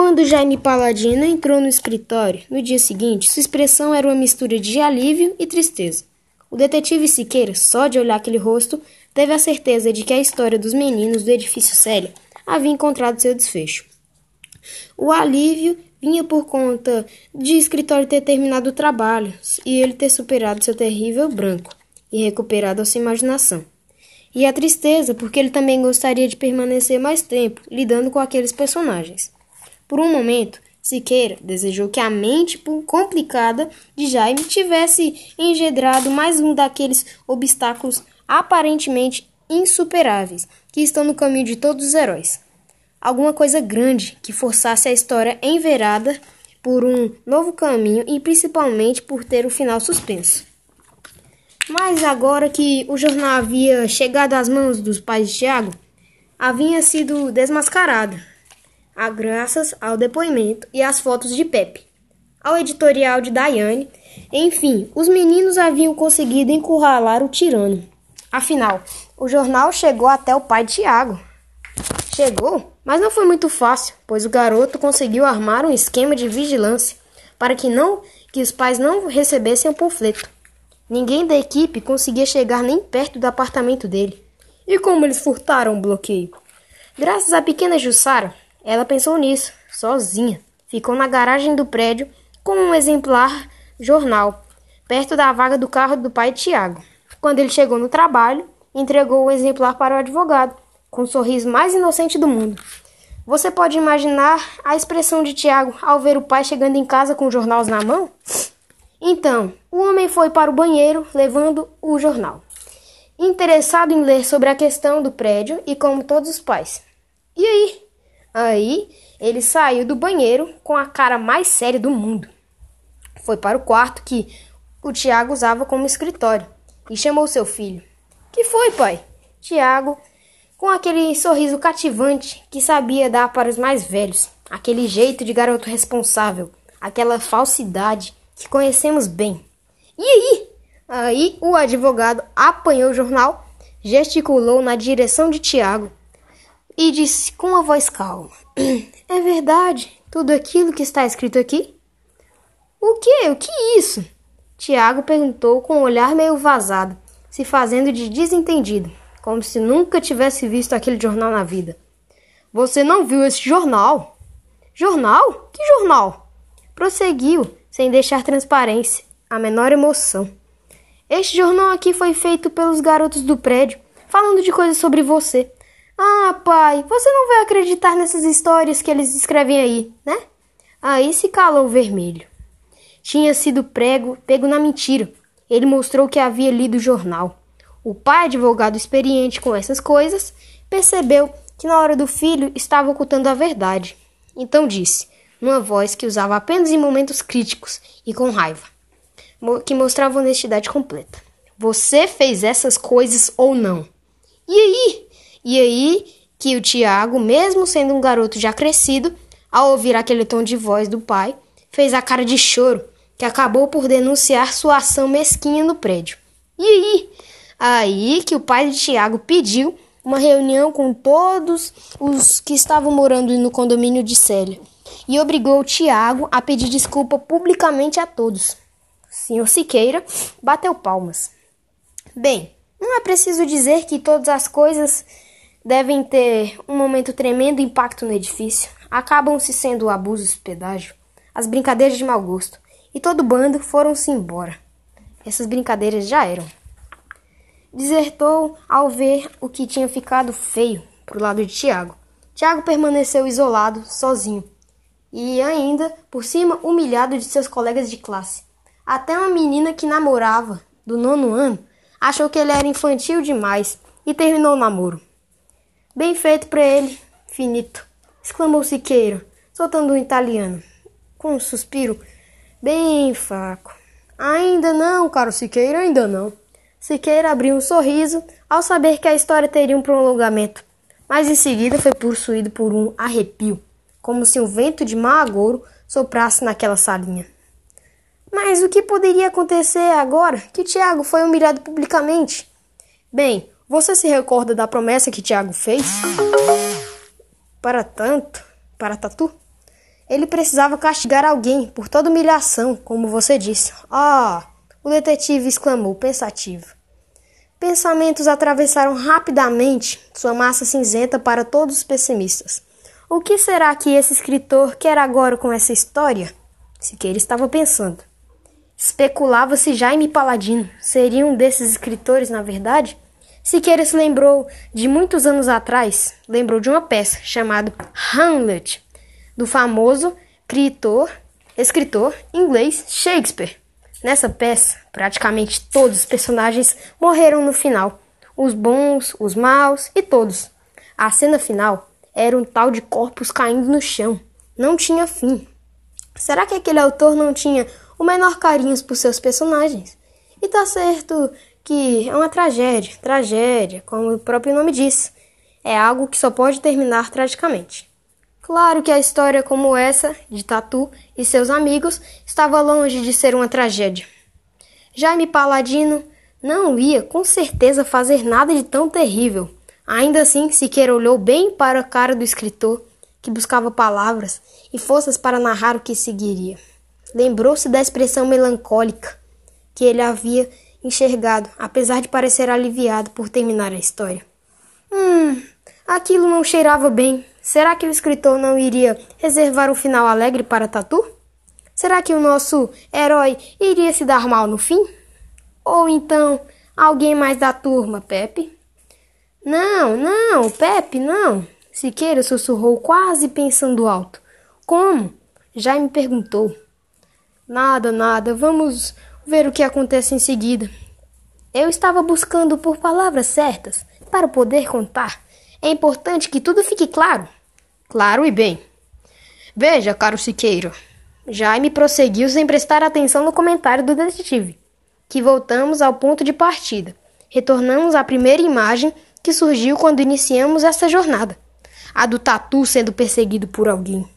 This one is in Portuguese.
Quando Jaime Paladino entrou no escritório no dia seguinte, sua expressão era uma mistura de alívio e tristeza. O detetive Siqueira, só de olhar aquele rosto, teve a certeza de que a história dos meninos do edifício Célia havia encontrado seu desfecho. O alívio vinha por conta de o escritório ter terminado o trabalho e ele ter superado seu terrível branco e recuperado a sua imaginação. E a tristeza, porque ele também gostaria de permanecer mais tempo lidando com aqueles personagens. Por um momento, Siqueira desejou que a mente complicada de Jaime tivesse engendrado mais um daqueles obstáculos aparentemente insuperáveis que estão no caminho de todos os heróis. Alguma coisa grande que forçasse a história enverada por um novo caminho e principalmente por ter o final suspenso. Mas agora que o jornal havia chegado às mãos dos pais de Tiago, havia sido desmascarado, a graças ao depoimento e às fotos de Pepe, ao editorial de Daiane, enfim, os meninos haviam conseguido encurralar o tirano. Afinal, o jornal chegou até o pai de Tiago. Chegou, mas não foi muito fácil, pois o garoto conseguiu armar um esquema de vigilância para que não que os pais não recebessem o panfleto. Ninguém da equipe conseguia chegar nem perto do apartamento dele. E como eles furtaram o bloqueio? Graças à pequena Jussara, ela pensou nisso, sozinha. Ficou na garagem do prédio com um exemplar jornal, perto da vaga do carro do pai Tiago. Quando ele chegou no trabalho, entregou o exemplar para o advogado, com o sorriso mais inocente do mundo. Você pode imaginar a expressão de Tiago ao ver o pai chegando em casa com os jornais na mão? Então, o homem foi para o banheiro levando o jornal, interessado em ler sobre a questão do prédio e como todos os pais. E aí? Aí ele saiu do banheiro com a cara mais séria do mundo. Foi para o quarto que o Tiago usava como escritório e chamou seu filho. Que foi, pai? Tiago, com aquele sorriso cativante que sabia dar para os mais velhos, aquele jeito de garoto responsável, aquela falsidade que conhecemos bem. E aí? Aí o advogado apanhou o jornal, gesticulou na direção de Tiago e disse com uma voz calma: É verdade tudo aquilo que está escrito aqui? O que? O que é isso? Tiago perguntou com um olhar meio vazado, se fazendo de desentendido, como se nunca tivesse visto aquele jornal na vida. Você não viu esse jornal? Jornal? Que jornal? Prosseguiu, sem deixar transparência, a menor emoção. Este jornal aqui foi feito pelos garotos do prédio, falando de coisas sobre você. Ah, pai, você não vai acreditar nessas histórias que eles escrevem aí, né? Aí se calou o vermelho. Tinha sido prego, pego na mentira. Ele mostrou que havia lido o jornal. O pai, advogado experiente com essas coisas, percebeu que na hora do filho estava ocultando a verdade. Então disse, numa voz que usava apenas em momentos críticos e com raiva, que mostrava honestidade completa: Você fez essas coisas ou não? E aí? E aí que o Tiago, mesmo sendo um garoto já crescido, ao ouvir aquele tom de voz do pai, fez a cara de choro, que acabou por denunciar sua ação mesquinha no prédio. E aí? Aí que o pai de Tiago pediu uma reunião com todos os que estavam morando no condomínio de Célia e obrigou o Tiago a pedir desculpa publicamente a todos. O senhor Siqueira bateu palmas. Bem, não é preciso dizer que todas as coisas devem ter um momento tremendo impacto no edifício. Acabam-se sendo o abuso e pedágio, as brincadeiras de mau gosto, e todo bando foram-se embora. Essas brincadeiras já eram. Desertou ao ver o que tinha ficado feio pro lado de Tiago. Tiago permaneceu isolado, sozinho, e ainda, por cima, humilhado de seus colegas de classe. Até uma menina que namorava, do nono ano, achou que ele era infantil demais e terminou o namoro. Bem feito para ele, finito, exclamou Siqueira, soltando um italiano, com um suspiro bem fraco. Ainda não, caro Siqueira, ainda não. Siqueira abriu um sorriso ao saber que a história teria um prolongamento, mas em seguida foi possuído por um arrepio, como se um vento de mau agouro soprasse naquela salinha. Mas o que poderia acontecer agora que Tiago foi humilhado publicamente? Bem, você se recorda da promessa que Tiago fez? Para tanto, para Tatu? Ele precisava castigar alguém por toda humilhação, como você disse. Ah! O detetive exclamou, pensativo. Pensamentos atravessaram rapidamente sua massa cinzenta para todos os pessimistas. O que será que esse escritor quer agora com essa história? Siqueira estava pensando. Especulava se Jaime Paladino seria um desses escritores, na verdade? Siqueira se lembrou de muitos anos atrás, lembrou de uma peça chamada Hamlet, do famoso escritor, escritor inglês Shakespeare. Nessa peça, praticamente todos os personagens morreram no final, os bons, os maus e todos. A cena final era um tal de corpos caindo no chão. Não tinha fim. Será que aquele autor não tinha o menor carinho por seus personagens? E tá certo que é uma tragédia, tragédia, como o próprio nome diz. É algo que só pode terminar tragicamente. Claro que a história como essa, de Tatu e seus amigos, estava longe de ser uma tragédia. Jaime Paladino não ia, com certeza, fazer nada de tão terrível. Ainda assim, Siqueira olhou bem para a cara do escritor, que buscava palavras e forças para narrar o que seguiria. Lembrou-se da expressão melancólica que ele havia enxergado, apesar de parecer aliviado por terminar a história. Hum, aquilo não cheirava bem. Será que o escritor não iria reservar um final alegre para Tatu? Será que o nosso herói iria se dar mal no fim? Ou então alguém mais da turma, Pepe? Não, não, Pepe, não. Siqueira sussurrou quase pensando alto. Como? Já me perguntou. Nada, nada. Vamos ver o que acontece em seguida. Eu estava buscando por palavras certas para poder contar. É importante que tudo fique claro. Claro e bem. Veja, caro Siqueiro. Jaime prosseguiu sem prestar atenção no comentário do detetive, que voltamos ao ponto de partida. Retornamos à primeira imagem que surgiu quando iniciamos essa jornada, a do Tatu sendo perseguido por alguém.